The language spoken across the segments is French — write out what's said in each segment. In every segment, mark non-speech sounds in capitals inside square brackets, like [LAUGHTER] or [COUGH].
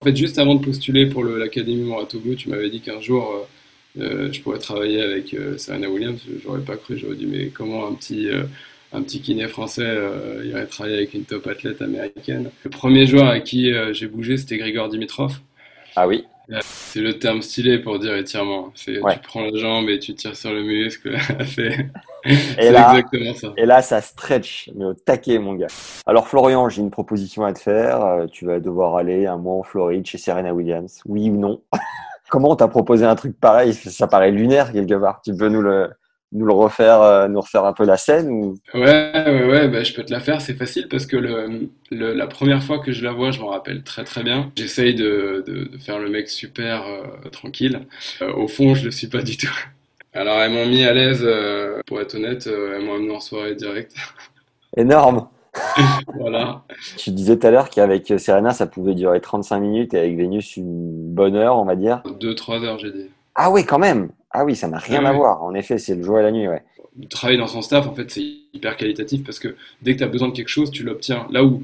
En fait, juste avant de postuler pour l'Académie Moratoglou, tu m'avais dit qu'un jour, euh, euh, je pourrais travailler avec euh, Serena Williams. J'aurais pas cru, j'aurais dit, mais comment un petit, euh, un petit kiné français irait travailler avec une top athlète américaine? Le premier joueur à qui j'ai bougé, c'était Grigor Dimitrov. Ah oui. C'est le terme stylé pour dire étirement. Ouais. tu prends la jambe et tu tires sur le muscle. [LAUGHS] [LAUGHS] Et là, exactement ça. et là, ça stretch, mais au taquet, mon gars. Alors, Florian, j'ai une proposition à te faire. Euh, Tu vas devoir aller un mois en Floride chez Serena Williams. Oui ou non? [LAUGHS] Comment on t'a proposé un truc pareil? Ça paraît lunaire quelque part. Tu peux nous le, nous le refaire, euh, nous refaire un peu la scène ou? Ouais, ouais, ouais, bah, je peux te la faire, c'est facile parce que le, le- la première fois que je la vois, je m'en rappelle très très bien. J'essaye de, de, de faire le mec super euh, tranquille. Euh, au fond, je le suis pas du tout. Alors, elles m'ont mis à l'aise, euh, pour être honnête, euh, elles m'ont amené en soirée direct. [LAUGHS] Énorme. [LAUGHS] Voilà. Tu disais tout à l'heure qu'avec Serena, ça pouvait durer 35 minutes et avec Vénus, une bonne heure, on va dire. Deux, trois heures, j'ai dit. Ah oui, quand même. Ah oui, ça n'a rien Ouais, à ouais. voir. En effet, c'est le jour et la nuit, ouais. Travailler dans son staff, en fait, c'est hyper qualitatif parce que dès que tu as besoin de quelque chose, tu l'obtiens. Là où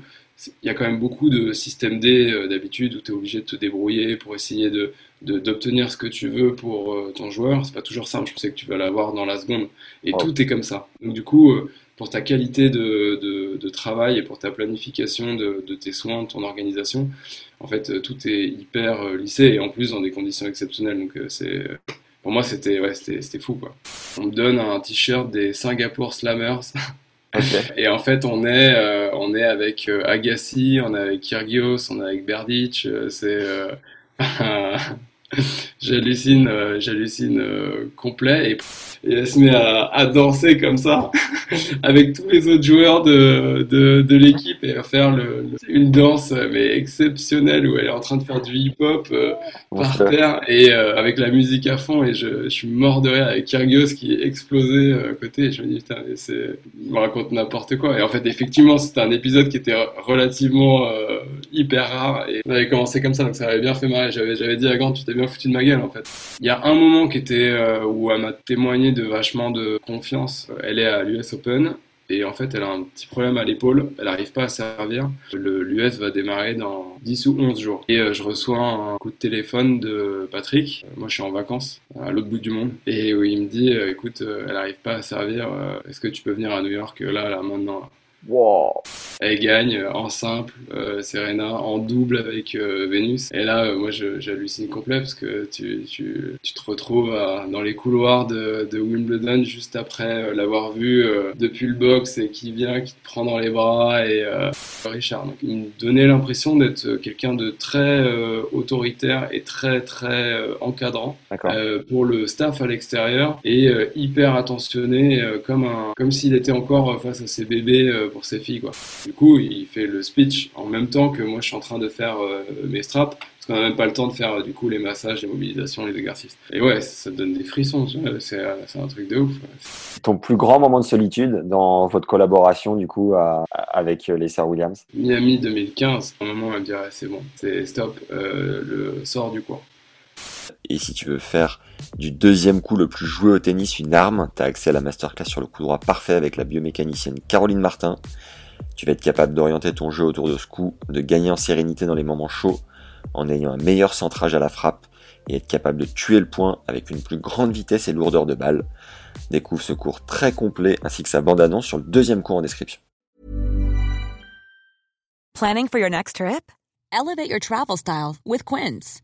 il y a quand même beaucoup de systèmes D euh, d'habitude où tu es obligé de te débrouiller pour essayer de, de- d'obtenir ce que tu veux pour euh, ton joueur. C'est pas toujours simple. Je sais que tu vas l'avoir dans la seconde. Et tout est comme ça. Donc, du coup, euh, pour ta qualité de, de- de travail et pour ta planification de, de tes soins, de ton organisation, en fait, tout est hyper lissé et en plus dans des conditions exceptionnelles. Donc, c'est. Pour moi, c'était ouais, fou quoi. On me donne un t-shirt des Singapore Slammers [LAUGHS] [LAUGHS] Et en fait on est euh, on est avec euh, Agassi, on est avec Kyrgios, on est avec Berdych. euh, c'est euh, [LAUGHS] j'hallucine euh, j'hallucine euh, complet et, et elle se met à, à danser comme ça [LAUGHS] avec tous les autres joueurs de, de, de l'équipe et à faire le, le- une danse mais exceptionnelle où elle est en train de faire du hip-hop euh, par terre et euh, avec la musique à fond et je, je suis mort de rire avec Kyrgios qui est explosé à côté et je me dis putain c'est me raconte n'importe quoi. Et en fait effectivement c'était un épisode qui était relativement hyper rare et on avait commencé comme ça donc ça avait bien fait marrer. J'avais j'avais dit à Gant tu t'es bien foutu de ma gueule en fait il y a un moment qui était euh, où elle m'a témoigné de vachement de confiance elle est à l'US Open et en fait, elle a un petit problème à l'épaule, elle n'arrive pas à servir. L'US va démarrer dans 10 ou 11 jours. Et euh, je reçois un coup de téléphone de Patrick. Euh, Moi, je suis en vacances à l'autre bout du monde. Et où il me dit, euh, écoute, euh, elle n'arrive pas à servir. euh, Est-ce que tu peux venir à New York? Euh, là, là, maintenant Wow. Elle gagne euh, en simple, euh, Serena, en double avec euh, Vénus. Et là, euh, moi, j'hallucine complet parce que tu, tu, tu te retrouves à- dans les couloirs de, de Wimbledon juste après euh, l'avoir vu depuis le box et qui vient, qui te prend dans les bras et Richard. Donc, il me donnait l'impression d'être quelqu'un de très autoritaire et très très encadrant pour le staff à l'extérieur et hyper attentionné comme un comme s'il était encore face à ses bébés pour ses filles quoi. Du coup, il fait le speech en même temps que moi je suis en train de faire euh, mes straps parce qu'on n'a même pas le temps de faire euh, du coup les massages, les mobilisations, les exercices. Et ouais, ça, donne des frissons, c'est euh, c'est un truc de ouf. ouais. Ton plus grand moment de solitude dans votre collaboration, du coup, à- avec les Sœurs Williams? Miami 2015, à un moment elle me dirait c'est bon, c'est stop, euh, le sort du cours. Et si tu veux faire du deuxième coup le plus joué au tennis une arme, tu as accès à la masterclass sur le coup droit parfait avec la biomécanicienne Caroline Martin. Tu vas être capable d'orienter ton jeu autour de ce coup, de gagner en sérénité dans les moments chauds, en ayant un meilleur centrage à la frappe et être capable de tuer le point avec une plus grande vitesse et lourdeur de balle. Découvre ce cours très complet ainsi que sa bande-annonce sur le deuxième cours en description. Planning for your next trip? Elevate your travel style with Quince.